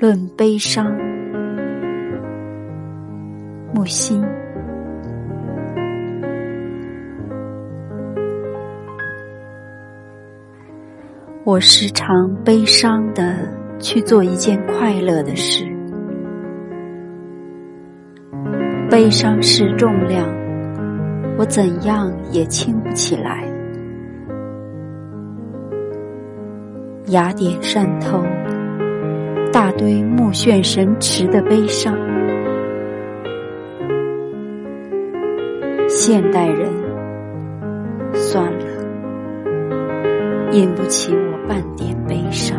论悲伤。木心，我时常悲伤的去做一件快乐的事，悲伤是重量，我怎样也轻不起来。雅典山头，那堆目眩神驰的悲伤。现代人，算了，引不起我半点悲伤。